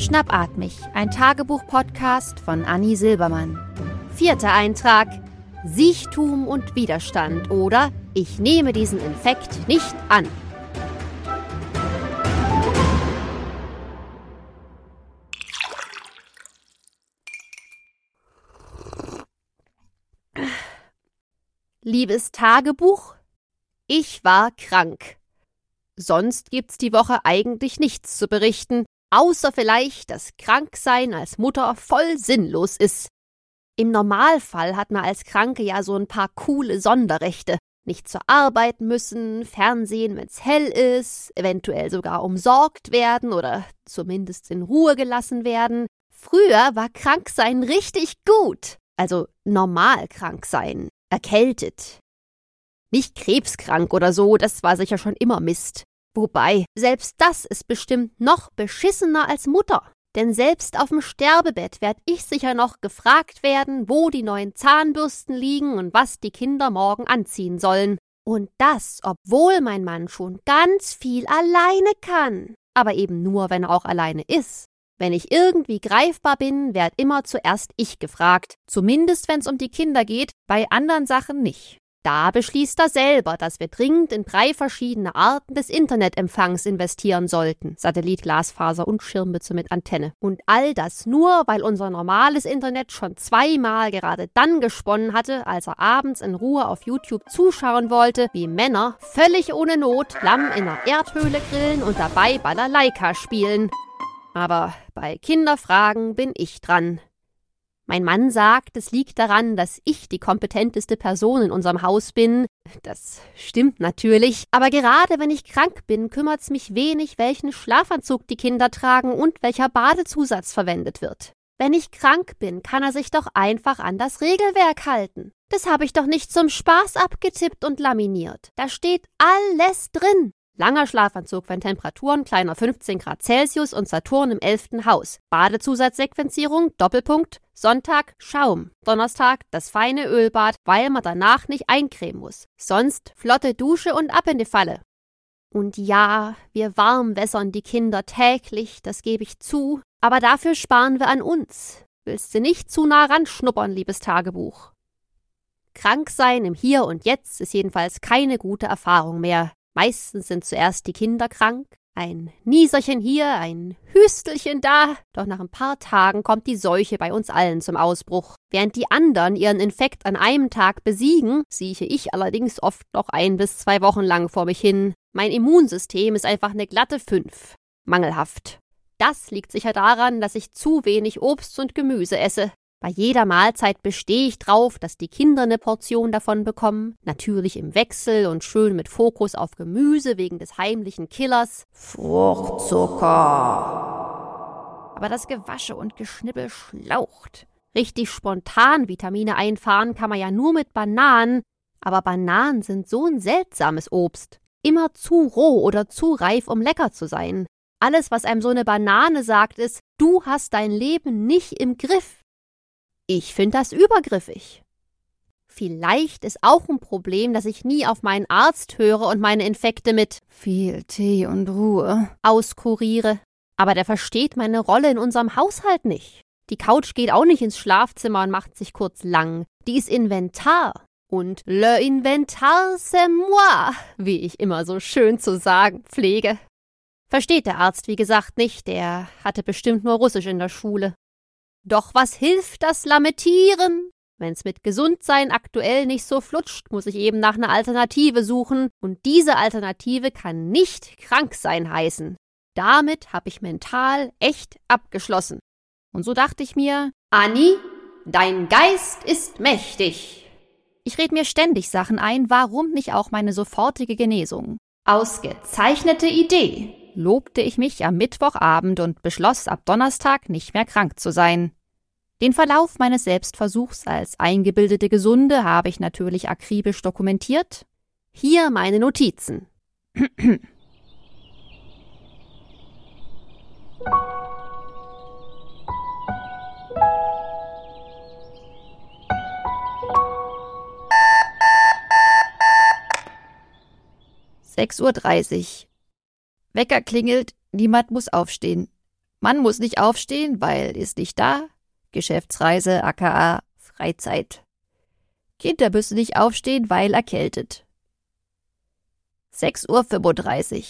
Schnappatmig, ein Tagebuch-Podcast von Anni Silbermann. Vierter Eintrag: Siechtum und Widerstand oder Ich nehme diesen Infekt nicht an. Liebes Tagebuch, ich war krank. Sonst gibt's die Woche eigentlich nichts zu berichten, außer vielleicht, dass Kranksein als Mutter voll sinnlos ist. Im Normalfall hat man als Kranke ja so ein paar coole Sonderrechte. Nicht zur Arbeit müssen, Fernsehen, wenn's hell ist, eventuell sogar umsorgt werden oder zumindest in Ruhe gelassen werden. Früher war Kranksein richtig gut. Also normal krank sein, erkältet. Nicht krebskrank oder so, das war sicher schon immer Mist. Wobei, selbst das ist bestimmt noch beschissener als Mutter. Denn selbst auf dem Sterbebett werd ich sicher noch gefragt werden, wo die neuen Zahnbürsten liegen und was die Kinder morgen anziehen sollen. Und das, obwohl mein Mann schon ganz viel alleine kann. Aber eben nur, wenn er auch alleine ist. Wenn ich irgendwie greifbar bin, werd immer zuerst ich gefragt. Zumindest wenn's um die Kinder geht, bei anderen Sachen nicht. Da beschließt er selber, dass wir dringend in drei verschiedene Arten des Internetempfangs investieren sollten. Satellit, Glasfaser und Schirmbütze mit Antenne. Und all das nur, weil unser normales Internet schon zweimal gerade dann gesponnen hatte, als er abends in Ruhe auf YouTube zuschauen wollte, wie Männer völlig ohne Not Lamm in einer Erdhöhle grillen und dabei Balalaika spielen. Aber bei Kinderfragen bin ich dran. Mein Mann sagt, es liegt daran, dass ich die kompetenteste Person in unserem Haus bin. Das stimmt natürlich. Aber gerade wenn ich krank bin, kümmert's mich wenig, welchen Schlafanzug die Kinder tragen und welcher Badezusatz verwendet wird. Wenn ich krank bin, kann er sich doch einfach an das Regelwerk halten. Das habe ich doch nicht zum Spaß abgetippt und laminiert. Da steht alles drin. Langer Schlafanzug, wenn Temperaturen kleiner 15 Grad Celsius und Saturn im 11. Haus. Badezusatzsequenzierung, Doppelpunkt, Sonntag Schaum, Donnerstag das feine Ölbad, weil man danach nicht eincremen muss. Sonst flotte Dusche und ab in die Falle. Und ja, wir warmwässern die Kinder täglich, das gebe ich zu, aber dafür sparen wir an uns. Willst du nicht zu nah ran schnuppern, liebes Tagebuch? Krank sein im Hier und Jetzt ist jedenfalls keine gute Erfahrung mehr. Meistens sind zuerst die Kinder krank, ein Nieserchen hier, ein Hüstelchen da, doch nach ein paar Tagen kommt die Seuche bei uns allen zum Ausbruch. Während die anderen ihren Infekt an einem Tag besiegen, sieche ich allerdings oft noch ein bis zwei Wochen lang vor mich hin. Mein Immunsystem ist einfach eine glatte Fünf. Mangelhaft. Das liegt sicher daran, dass ich zu wenig Obst und Gemüse esse. Bei jeder Mahlzeit bestehe ich drauf, dass die Kinder eine Portion davon bekommen. Natürlich im Wechsel und schön mit Fokus auf Gemüse wegen des heimlichen Killers. Fruchtzucker. Aber das Gewasche und Geschnibbel schlaucht. Richtig spontan Vitamine einfahren kann man ja nur mit Bananen. Aber Bananen sind so ein seltsames Obst. Immer zu roh oder zu reif, um lecker zu sein. Alles, was einem so eine Banane sagt, ist, du hast dein Leben nicht im Griff. Ich finde das übergriffig. Vielleicht ist auch ein Problem, dass ich nie auf meinen Arzt höre und meine Infekte mit viel Tee und Ruhe auskuriere. Aber der versteht meine Rolle in unserem Haushalt nicht. Die Couch geht auch nicht ins Schlafzimmer und macht sich kurz lang. Die ist Inventar. Und le Inventar c'est moi, wie ich immer so schön zu sagen pflege. Versteht der Arzt, wie gesagt, nicht, der hatte bestimmt nur Russisch in der Schule. Doch was hilft das Lamentieren? Wenn's mit Gesundsein aktuell nicht so flutscht, muss ich eben nach einer Alternative suchen, und diese Alternative kann nicht krank sein heißen. Damit habe ich mental echt abgeschlossen. Und so dachte ich mir, Anni, dein Geist ist mächtig. Ich red mir ständig Sachen ein, warum nicht auch meine sofortige Genesung? Ausgezeichnete Idee lobte ich mich am Mittwochabend und beschloss ab Donnerstag nicht mehr krank zu sein. Den Verlauf meines Selbstversuchs als eingebildete Gesunde habe ich natürlich akribisch dokumentiert. Hier meine Notizen. Sechs Uhr dreißig. Wecker klingelt, niemand muss aufstehen. Mann muss nicht aufstehen, weil ist nicht da. Geschäftsreise, aka Freizeit. Kinder müssen nicht aufstehen, weil erkältet. 6.35 Uhr.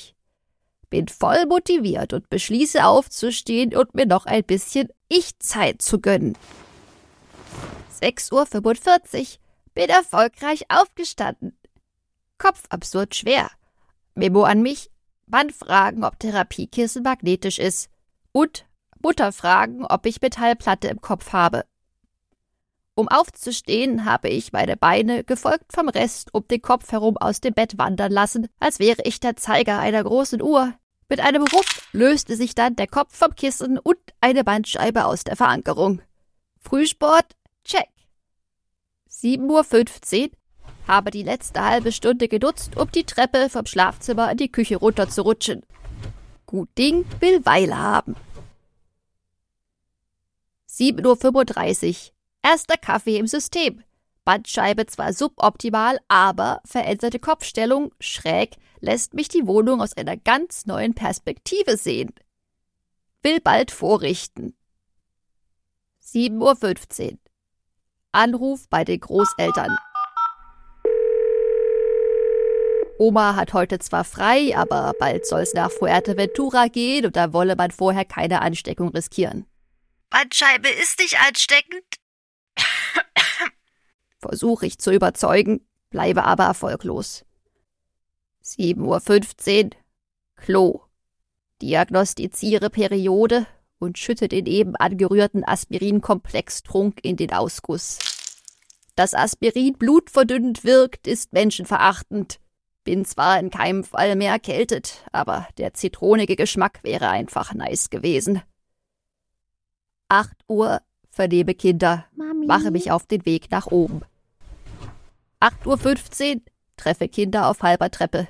Bin voll motiviert und beschließe aufzustehen und mir noch ein bisschen Ich-Zeit zu gönnen. 6.45 Uhr. Bin erfolgreich aufgestanden. Kopf absurd schwer. Memo an mich. Mann fragen, ob Therapiekissen magnetisch ist. Und Mutter fragen, ob ich Metallplatte im Kopf habe. Um aufzustehen, habe ich meine Beine, gefolgt vom Rest, um den Kopf herum aus dem Bett wandern lassen, als wäre ich der Zeiger einer großen Uhr. Mit einem Ruff löste sich dann der Kopf vom Kissen und eine Bandscheibe aus der Verankerung. Frühsport, check. 7.15 Uhr, habe die letzte halbe Stunde genutzt, um die Treppe vom Schlafzimmer in die Küche runterzurutschen. Gut Ding will Weile haben. 7.35 Uhr. Erster Kaffee im System. Bandscheibe zwar suboptimal, aber veränderte Kopfstellung schräg lässt mich die Wohnung aus einer ganz neuen Perspektive sehen. Will bald vorrichten. 7.15 Uhr. Anruf bei den Großeltern. Oma hat heute zwar frei, aber bald soll's nach Fuerteventura gehen und da wolle man vorher keine Ansteckung riskieren. Bandscheibe ist nicht ansteckend. Versuche ich zu überzeugen, bleibe aber erfolglos. 7.15 Uhr. Klo. Diagnostiziere Periode und schütte den eben angerührten Aspirinkomplextrunk in den Ausguss. Dass Aspirin blutverdünnend wirkt, ist menschenverachtend. Bin zwar in keinem Fall mehr erkältet, aber der zitronige Geschmack wäre einfach nice gewesen. Acht Uhr, vernehme Kinder, Mami. mache mich auf den Weg nach oben. 8.15 Uhr, treffe Kinder auf halber Treppe.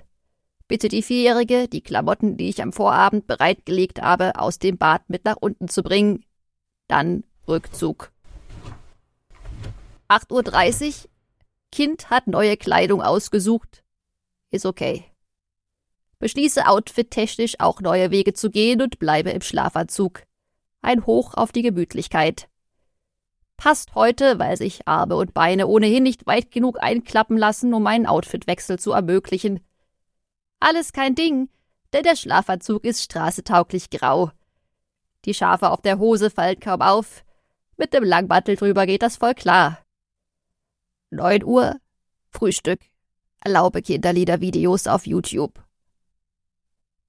Bitte die Vierjährige, die Klamotten, die ich am Vorabend bereitgelegt habe, aus dem Bad mit nach unten zu bringen. Dann Rückzug. 8.30 Uhr, Kind hat neue Kleidung ausgesucht. Ist okay. Beschließe outfit-technisch auch neue Wege zu gehen und bleibe im Schlafanzug ein Hoch auf die Gemütlichkeit. Passt heute, weil sich Arme und Beine ohnehin nicht weit genug einklappen lassen, um einen Outfitwechsel zu ermöglichen. Alles kein Ding, denn der Schlafanzug ist straßetauglich grau. Die Schafe auf der Hose fallen kaum auf. Mit dem Langbattel drüber geht das voll klar. Neun Uhr, Frühstück. Erlaube Kinderliedervideos auf YouTube.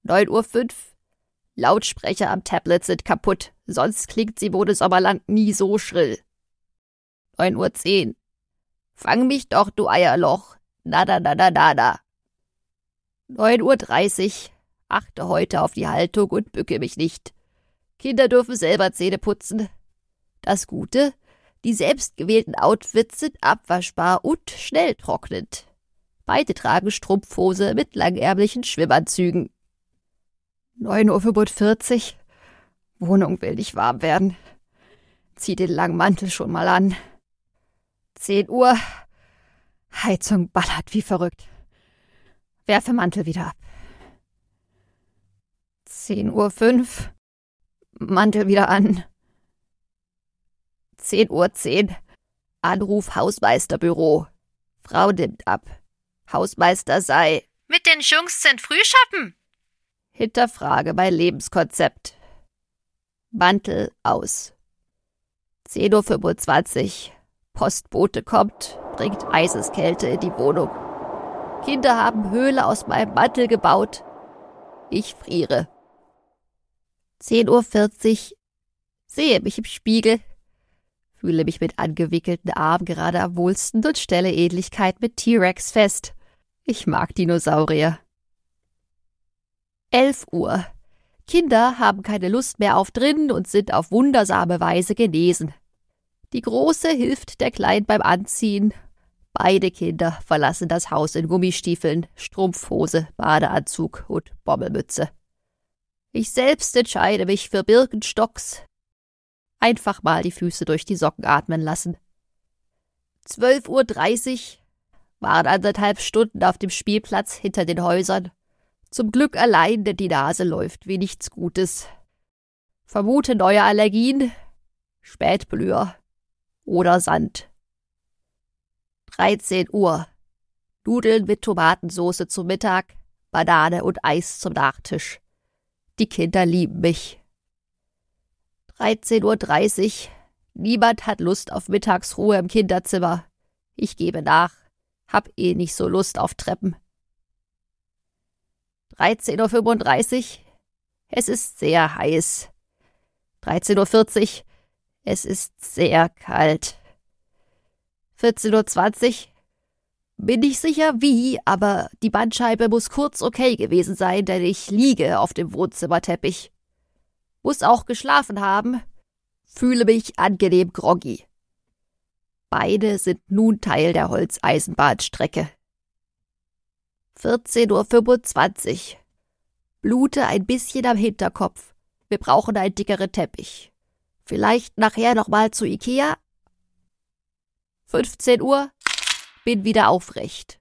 Neun Uhr fünf, Lautsprecher am Tablet sind kaputt, sonst klingt Simone Sommerland nie so schrill. 9.10 Uhr. Fang mich doch, du Eierloch. Nada, nada, nada. 9.30 Uhr. Achte heute auf die Haltung und bücke mich nicht. Kinder dürfen selber Zähne putzen. Das Gute, die selbstgewählten Outfits sind abwaschbar und schnell trocknend. Beide tragen Strumpfhose mit langärmlichen Schwimmanzügen. 9.45 Uhr. Wohnung will nicht warm werden. Zieh den langen Mantel schon mal an. 10 Uhr. Heizung ballert wie verrückt. Werfe Mantel wieder ab. 10 Uhr 5. Mantel wieder an. 10 Uhr 10. Anruf Hausmeisterbüro. Frau nimmt ab. Hausmeister sei. Mit den Jungs sind Frühschappen. Hinterfrage mein Lebenskonzept. Mantel aus. 10.25 Uhr. Postbote kommt, bringt Eiseskälte in die Wohnung. Kinder haben Höhle aus meinem Mantel gebaut. Ich friere. 10.40 Uhr. Sehe mich im Spiegel. Fühle mich mit angewickelten Armen gerade am wohlsten und stelle Ähnlichkeit mit T-Rex fest. Ich mag Dinosaurier. 11 Uhr. Kinder haben keine Lust mehr auf drinnen und sind auf wundersame Weise genesen. Die Große hilft der Kleinen beim Anziehen. Beide Kinder verlassen das Haus in Gummistiefeln, Strumpfhose, Badeanzug und Bommelmütze. Ich selbst entscheide mich für Birkenstocks. Einfach mal die Füße durch die Socken atmen lassen. 12.30 Uhr waren anderthalb Stunden auf dem Spielplatz hinter den Häusern. Zum Glück allein, denn die Nase läuft wie nichts Gutes. Vermute neue Allergien, Spätblüher oder Sand. 13 Uhr. Nudeln mit Tomatensauce zum Mittag, Banane und Eis zum Nachtisch. Die Kinder lieben mich. 13.30 Uhr. Niemand hat Lust auf Mittagsruhe im Kinderzimmer. Ich gebe nach. Hab eh nicht so Lust auf Treppen. 13.35 Uhr. Es ist sehr heiß. 13.40 Uhr. Es ist sehr kalt. 14.20 Uhr. Bin nicht sicher wie, aber die Bandscheibe muss kurz okay gewesen sein, denn ich liege auf dem Wohnzimmerteppich. Muss auch geschlafen haben. Fühle mich angenehm groggy. Beide sind nun Teil der Holzeisenbahnstrecke. 14.25 Uhr. Blute ein bisschen am Hinterkopf. Wir brauchen einen dickeren Teppich. Vielleicht nachher nochmal zu Ikea? 15 Uhr bin wieder aufrecht.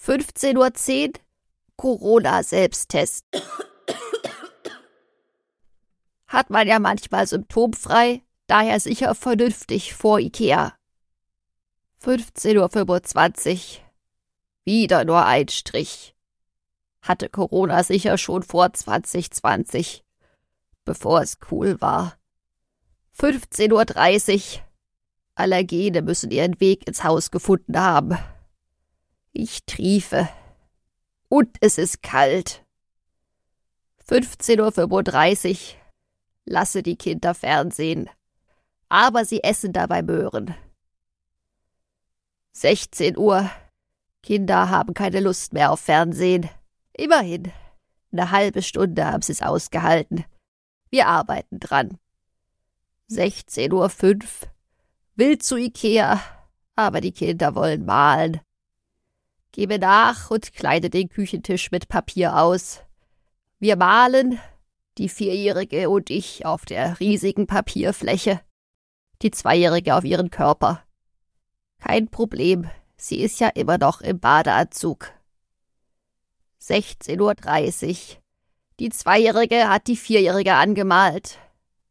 15.10 Uhr Corona-Selbsttest. Hat man ja manchmal symptomfrei, daher sicher vernünftig vor Ikea. 15.25 Uhr. Wieder nur ein Strich. Hatte Corona sicher schon vor 2020, bevor es cool war. 15.30 Uhr. Allergene müssen ihren Weg ins Haus gefunden haben. Ich triefe. Und es ist kalt. 15.35 Uhr. Lasse die Kinder Fernsehen. Aber sie essen dabei Möhren. 16 Uhr. Kinder haben keine Lust mehr auf Fernsehen. Immerhin. Eine halbe Stunde haben sie es ausgehalten. Wir arbeiten dran. 16.05 Uhr will zu Ikea, aber die Kinder wollen malen. Gebe nach und kleide den Küchentisch mit Papier aus. Wir malen, die Vierjährige und ich auf der riesigen Papierfläche, die Zweijährige auf ihren Körper. Kein Problem, sie ist ja immer noch im Badeanzug. 16.30 Uhr. Die Zweijährige hat die Vierjährige angemalt.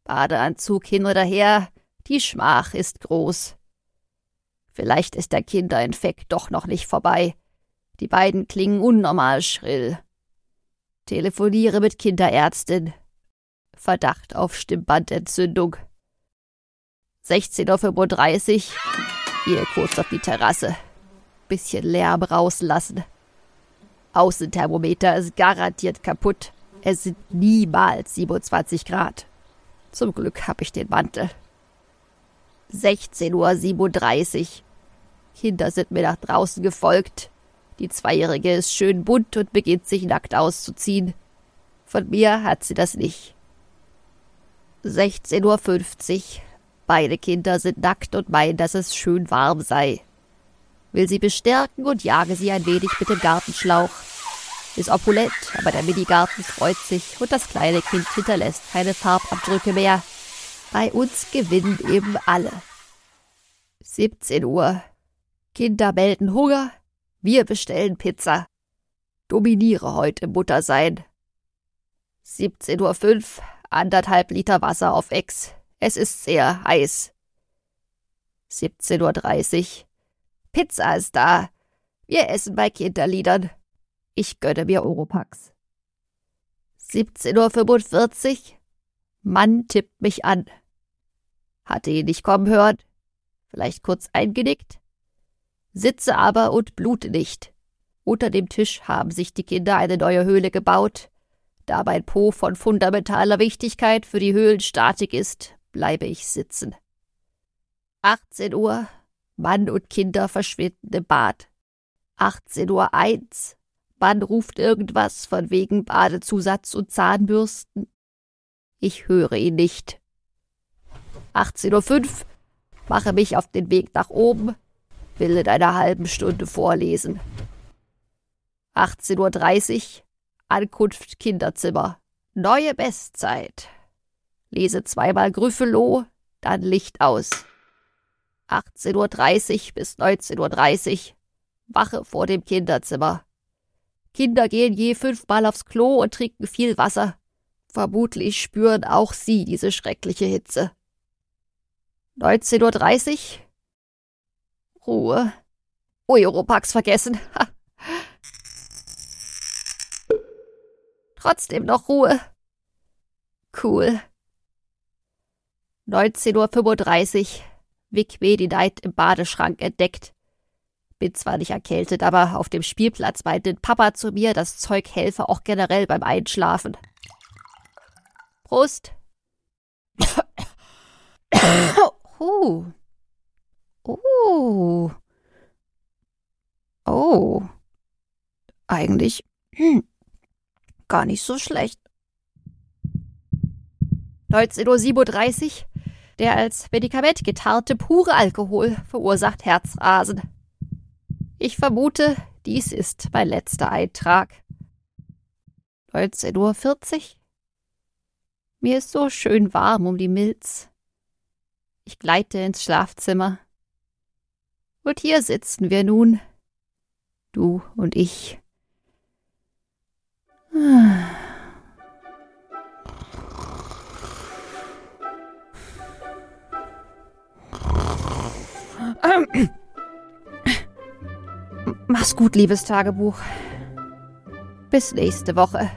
Badeanzug hin oder her, die Schmach ist groß. Vielleicht ist der Kinderinfekt doch noch nicht vorbei. Die beiden klingen unnormal schrill. Telefoniere mit Kinderärztin. Verdacht auf Stimmbandentzündung. 16.35 Uhr. Gehe kurz auf die Terrasse. Bisschen Lärm rauslassen. Außenthermometer ist garantiert kaputt. Es sind niemals 27 Grad. Zum Glück habe ich den Mantel. 16.37 Uhr. Kinder sind mir nach draußen gefolgt. Die Zweijährige ist schön bunt und beginnt sich nackt auszuziehen. Von mir hat sie das nicht. 16.50 Uhr. Beide Kinder sind nackt und meinen, dass es schön warm sei. Will sie bestärken und jage sie ein wenig mit dem Gartenschlauch. Ist opulent, aber der Minigarten freut sich und das kleine Kind hinterlässt keine Farbabdrücke mehr. Bei uns gewinnen eben alle. 17 Uhr. Kinder melden Hunger. Wir bestellen Pizza. Dominiere heute Muttersein. 17.05 Uhr. Anderthalb Liter Wasser auf Ex. Es ist sehr heiß. 17.30 Uhr. Pizza ist da. Wir essen bei Kinderliedern. Ich gönne mir Oropax. 17.45 Uhr. Mann tippt mich an. Hatte ihn nicht kommen hören, vielleicht kurz eingenickt, sitze aber und blute nicht. Unter dem Tisch haben sich die Kinder eine neue Höhle gebaut. Da mein Po von fundamentaler Wichtigkeit für die Höhlenstatik ist, bleibe ich sitzen. 18 Uhr, Mann und Kinder verschwinden im Bad. 18 Uhr eins, Mann ruft irgendwas von wegen Badezusatz und Zahnbürsten. Ich höre ihn nicht. 18.05 Uhr, mache mich auf den Weg nach oben, will in einer halben Stunde vorlesen. 18.30 Uhr, Ankunft Kinderzimmer. Neue Bestzeit. Lese zweimal Gryffalo, dann Licht aus. 18.30 Uhr bis 19.30 Uhr, Wache vor dem Kinderzimmer. Kinder gehen je fünfmal aufs Klo und trinken viel Wasser. Vermutlich spüren auch Sie diese schreckliche Hitze. 19.30 Uhr. Ruhe. Europax vergessen. Ha. Trotzdem noch Ruhe. Cool. 19.35 Uhr. Vic Medi-Night im Badeschrank entdeckt. Bin zwar nicht erkältet, aber auf dem Spielplatz meinte Papa zu mir, das Zeug helfe auch generell beim Einschlafen. Prost. Eigentlich hm, gar nicht so schlecht. 19.37 Uhr. Der als Medikament getarnte pure Alkohol verursacht Herzrasen. Ich vermute, dies ist mein letzter Eintrag. 19.40 Uhr. Mir ist so schön warm um die Milz. Ich gleite ins Schlafzimmer. Und hier sitzen wir nun, du und ich. Mach's gut, liebes Tagebuch. Bis nächste Woche.